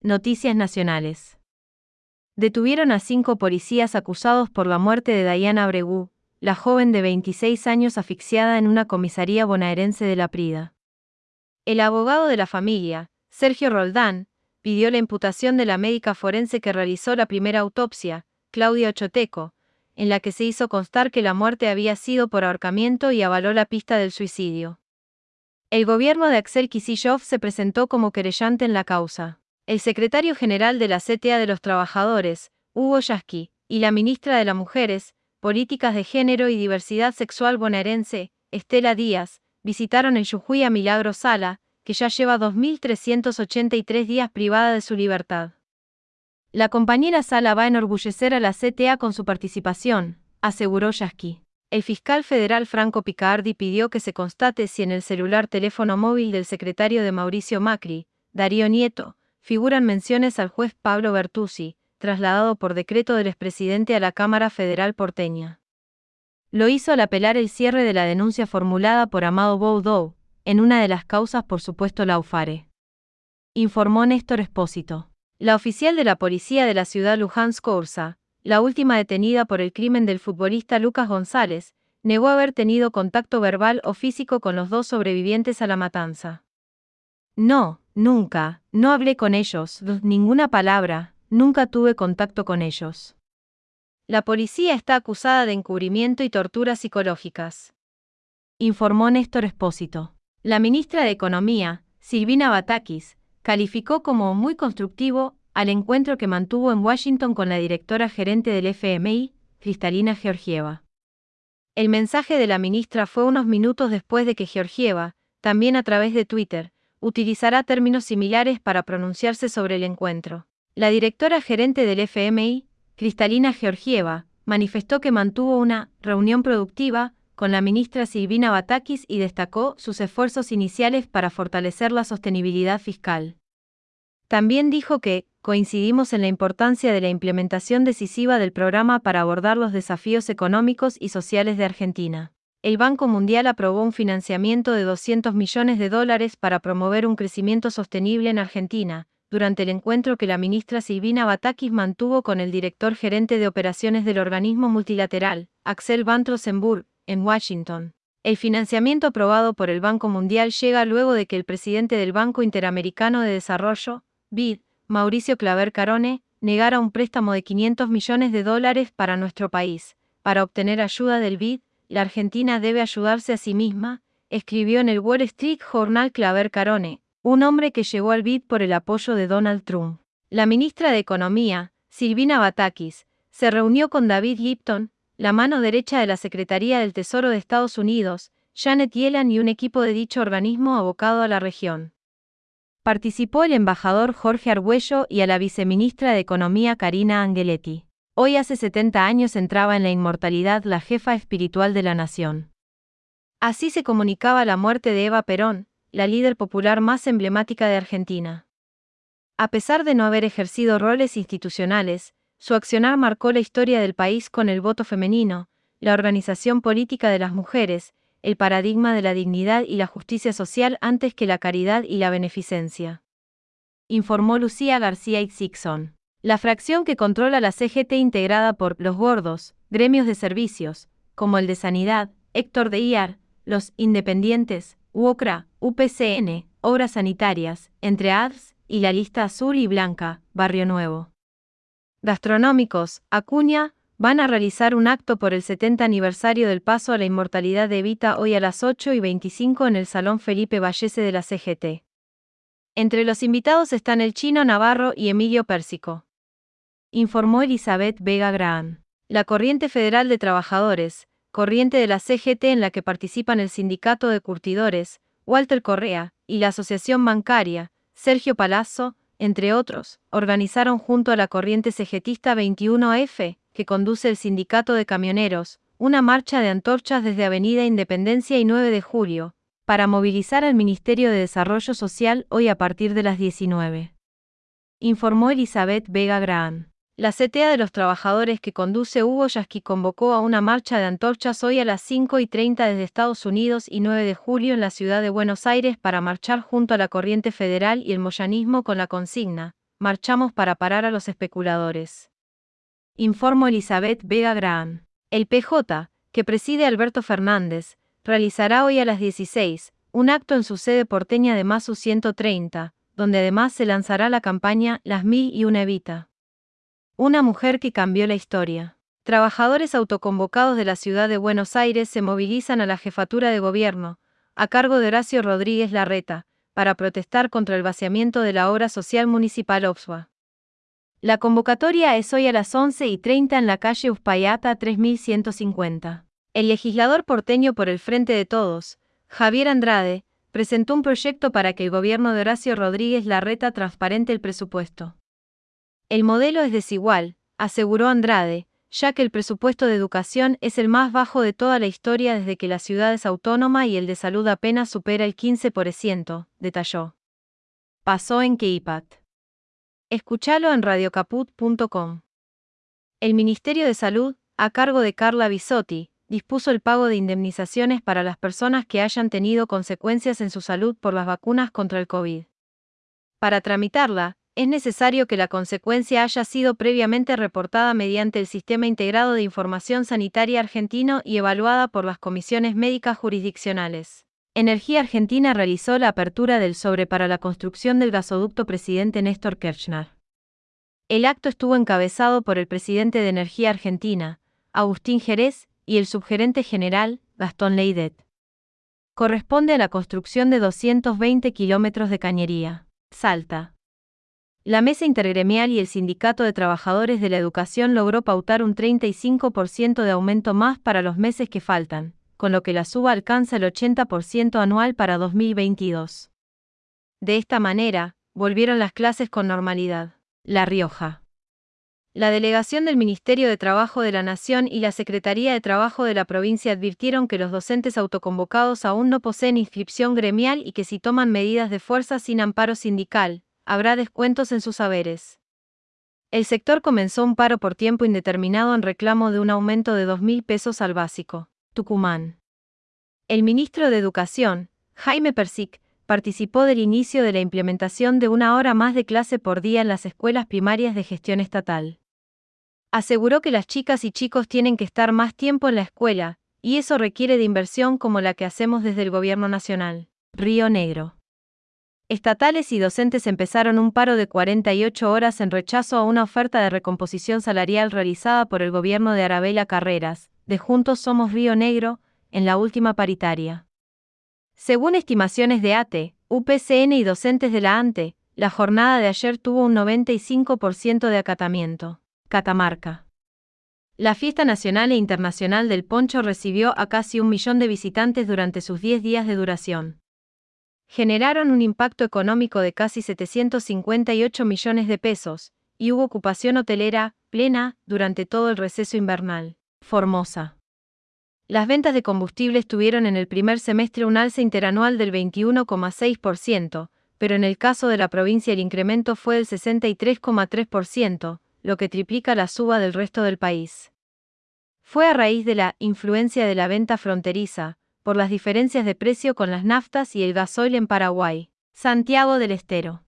Noticias Nacionales. Detuvieron a cinco policías acusados por la muerte de Diana Abregu, la joven de 26 años asfixiada en una comisaría bonaerense de La Prida. El abogado de la familia, Sergio Roldán, pidió la imputación de la médica forense que realizó la primera autopsia, Claudia Ochoteco, en la que se hizo constar que la muerte había sido por ahorcamiento y avaló la pista del suicidio. El gobierno de Axel Kicillof se presentó como querellante en la causa. El secretario general de la CTA de los Trabajadores, Hugo Yasky, y la ministra de las Mujeres, Políticas de Género y Diversidad Sexual bonaerense, Estela Díaz, visitaron en Jujuy a Milagro Sala, que ya lleva 2.383 días privada de su libertad. La compañera Sala va a enorgullecer a la CTA con su participación, aseguró Yasky. El fiscal federal Franco Picardi pidió que se constate si en el celular teléfono móvil del secretario de Mauricio Macri, Darío Nieto, figuran menciones al juez Pablo Bertuzzi, trasladado por decreto del expresidente a la Cámara Federal porteña. Lo hizo al apelar el cierre de la denuncia formulada por Amado Boudou, en una de las causas por supuesto laufare. Informó Néstor Espósito. La oficial de la policía de la ciudad Luhansk Ursa, la última detenida por el crimen del futbolista Lucas González, negó haber tenido contacto verbal o físico con los dos sobrevivientes a la matanza. No, Nunca, no hablé con ellos, ninguna palabra, nunca tuve contacto con ellos. La policía está acusada de encubrimiento y torturas psicológicas. Informó Néstor Espósito. La ministra de Economía, Silvina Batakis, calificó como muy constructivo al encuentro que mantuvo en Washington con la directora gerente del FMI, Cristalina Georgieva. El mensaje de la ministra fue unos minutos después de que Georgieva, también a través de Twitter, utilizará términos similares para pronunciarse sobre el encuentro. La directora gerente del FMI, Cristalina Georgieva, manifestó que mantuvo una reunión productiva con la ministra Silvina Batakis y destacó sus esfuerzos iniciales para fortalecer la sostenibilidad fiscal. También dijo que, coincidimos en la importancia de la implementación decisiva del programa para abordar los desafíos económicos y sociales de Argentina el Banco Mundial aprobó un financiamiento de 200 millones de dólares para promover un crecimiento sostenible en Argentina, durante el encuentro que la ministra Silvina Batakis mantuvo con el director gerente de operaciones del organismo multilateral, Axel Van Trossenburg, en Washington. El financiamiento aprobado por el Banco Mundial llega luego de que el presidente del Banco Interamericano de Desarrollo, BID, Mauricio Claver Carone, negara un préstamo de 500 millones de dólares para nuestro país, para obtener ayuda del BID, la Argentina debe ayudarse a sí misma, escribió en el Wall Street Journal Claver Carone, un hombre que llegó al BID por el apoyo de Donald Trump. La ministra de Economía, Silvina Batakis, se reunió con David Lipton, la mano derecha de la Secretaría del Tesoro de Estados Unidos, Janet Yellen y un equipo de dicho organismo abocado a la región. Participó el embajador Jorge Argüello y a la viceministra de Economía Karina Angeletti. Hoy hace 70 años entraba en la inmortalidad la jefa espiritual de la nación. Así se comunicaba la muerte de Eva Perón, la líder popular más emblemática de Argentina. A pesar de no haber ejercido roles institucionales, su accionar marcó la historia del país con el voto femenino, la organización política de las mujeres, el paradigma de la dignidad y la justicia social antes que la caridad y la beneficencia. Informó Lucía García Itzixon. La fracción que controla la CGT integrada por los gordos, gremios de servicios, como el de Sanidad, Héctor de IAR, los Independientes, UOCRA, UPCN, Obras Sanitarias, entre ADS y la lista azul y blanca, Barrio Nuevo. Gastronómicos, Acuña, van a realizar un acto por el 70 aniversario del paso a la inmortalidad de Evita hoy a las 8 y 25 en el Salón Felipe Vallese de la CGT. Entre los invitados están el chino Navarro y Emilio Pérsico informó Elizabeth Vega Graham. La Corriente Federal de Trabajadores, corriente de la CGT en la que participan el Sindicato de Curtidores, Walter Correa, y la Asociación Bancaria, Sergio Palazzo, entre otros, organizaron junto a la corriente CGTista 21F, que conduce el Sindicato de Camioneros, una marcha de antorchas desde Avenida Independencia y 9 de julio, para movilizar al Ministerio de Desarrollo Social hoy a partir de las 19. Informó Elizabeth Vega Graham. La CTA de los trabajadores que conduce Hugo Yasky convocó a una marcha de antorchas hoy a las 5 y 30 desde Estados Unidos y 9 de julio en la ciudad de Buenos Aires para marchar junto a la corriente federal y el moyanismo con la consigna, marchamos para parar a los especuladores. Informó Elizabeth Vega Graham. El PJ, que preside Alberto Fernández, realizará hoy a las 16 un acto en su sede porteña de Masu 130, donde además se lanzará la campaña Las Mil y una Evita. Una mujer que cambió la historia. Trabajadores autoconvocados de la ciudad de Buenos Aires se movilizan a la jefatura de gobierno, a cargo de Horacio Rodríguez Larreta, para protestar contra el vaciamiento de la obra social municipal Oxua. La convocatoria es hoy a las 11 y 30 en la calle Uspallata 3150. El legislador porteño por el Frente de Todos, Javier Andrade, presentó un proyecto para que el gobierno de Horacio Rodríguez Larreta transparente el presupuesto. El modelo es desigual, aseguró Andrade, ya que el presupuesto de educación es el más bajo de toda la historia desde que la ciudad es autónoma y el de salud apenas supera el 15%, detalló. Pasó en Keipat. Escúchalo en radiocaput.com. El Ministerio de Salud, a cargo de Carla Bisotti, dispuso el pago de indemnizaciones para las personas que hayan tenido consecuencias en su salud por las vacunas contra el COVID. Para tramitarla, es necesario que la consecuencia haya sido previamente reportada mediante el Sistema Integrado de Información Sanitaria argentino y evaluada por las comisiones médicas jurisdiccionales. Energía Argentina realizó la apertura del sobre para la construcción del gasoducto presidente Néstor Kirchner. El acto estuvo encabezado por el presidente de Energía Argentina, Agustín Jerez, y el subgerente general, Gastón Leidet. Corresponde a la construcción de 220 kilómetros de cañería. Salta. La Mesa Intergremial y el Sindicato de Trabajadores de la Educación logró pautar un 35% de aumento más para los meses que faltan, con lo que la suba alcanza el 80% anual para 2022. De esta manera, volvieron las clases con normalidad. La Rioja. La delegación del Ministerio de Trabajo de la Nación y la Secretaría de Trabajo de la provincia advirtieron que los docentes autoconvocados aún no poseen inscripción gremial y que si toman medidas de fuerza sin amparo sindical, habrá descuentos en sus saberes. El sector comenzó un paro por tiempo indeterminado en reclamo de un aumento de 2.000 pesos al básico. Tucumán. El ministro de Educación, Jaime Persic, participó del inicio de la implementación de una hora más de clase por día en las escuelas primarias de gestión estatal. Aseguró que las chicas y chicos tienen que estar más tiempo en la escuela, y eso requiere de inversión como la que hacemos desde el Gobierno Nacional. Río Negro. Estatales y docentes empezaron un paro de 48 horas en rechazo a una oferta de recomposición salarial realizada por el gobierno de Arabella Carreras, de Juntos Somos Río Negro, en la última paritaria. Según estimaciones de ATE, UPCN y docentes de la ANTE, la jornada de ayer tuvo un 95% de acatamiento. Catamarca. La fiesta nacional e internacional del poncho recibió a casi un millón de visitantes durante sus 10 días de duración generaron un impacto económico de casi 758 millones de pesos, y hubo ocupación hotelera plena durante todo el receso invernal. Formosa. Las ventas de combustibles tuvieron en el primer semestre un alza interanual del 21,6%, pero en el caso de la provincia el incremento fue del 63,3%, lo que triplica la suba del resto del país. Fue a raíz de la influencia de la venta fronteriza, por las diferencias de precio con las naftas y el gasoil en Paraguay. Santiago del Estero.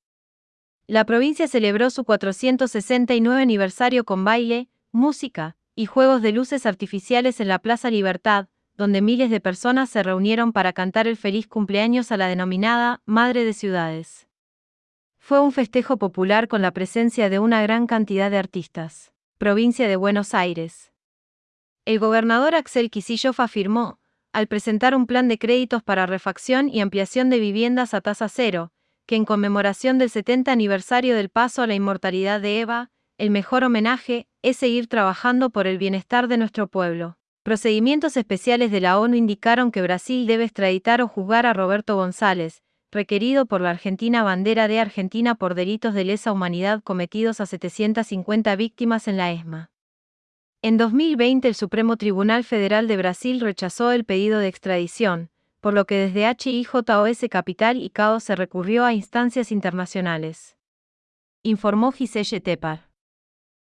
La provincia celebró su 469 aniversario con baile, música y juegos de luces artificiales en la Plaza Libertad, donde miles de personas se reunieron para cantar el feliz cumpleaños a la denominada Madre de Ciudades. Fue un festejo popular con la presencia de una gran cantidad de artistas. Provincia de Buenos Aires. El gobernador Axel Kicillof afirmó, al presentar un plan de créditos para refacción y ampliación de viviendas a tasa cero, que en conmemoración del 70 aniversario del paso a la inmortalidad de Eva, el mejor homenaje es seguir trabajando por el bienestar de nuestro pueblo. Procedimientos especiales de la ONU indicaron que Brasil debe extraditar o juzgar a Roberto González, requerido por la Argentina bandera de Argentina por delitos de lesa humanidad cometidos a 750 víctimas en la ESMA. En 2020 el Supremo Tribunal Federal de Brasil rechazó el pedido de extradición, por lo que desde HIJOS Capital y CAO se recurrió a instancias internacionales. Informó Giselle Tepar.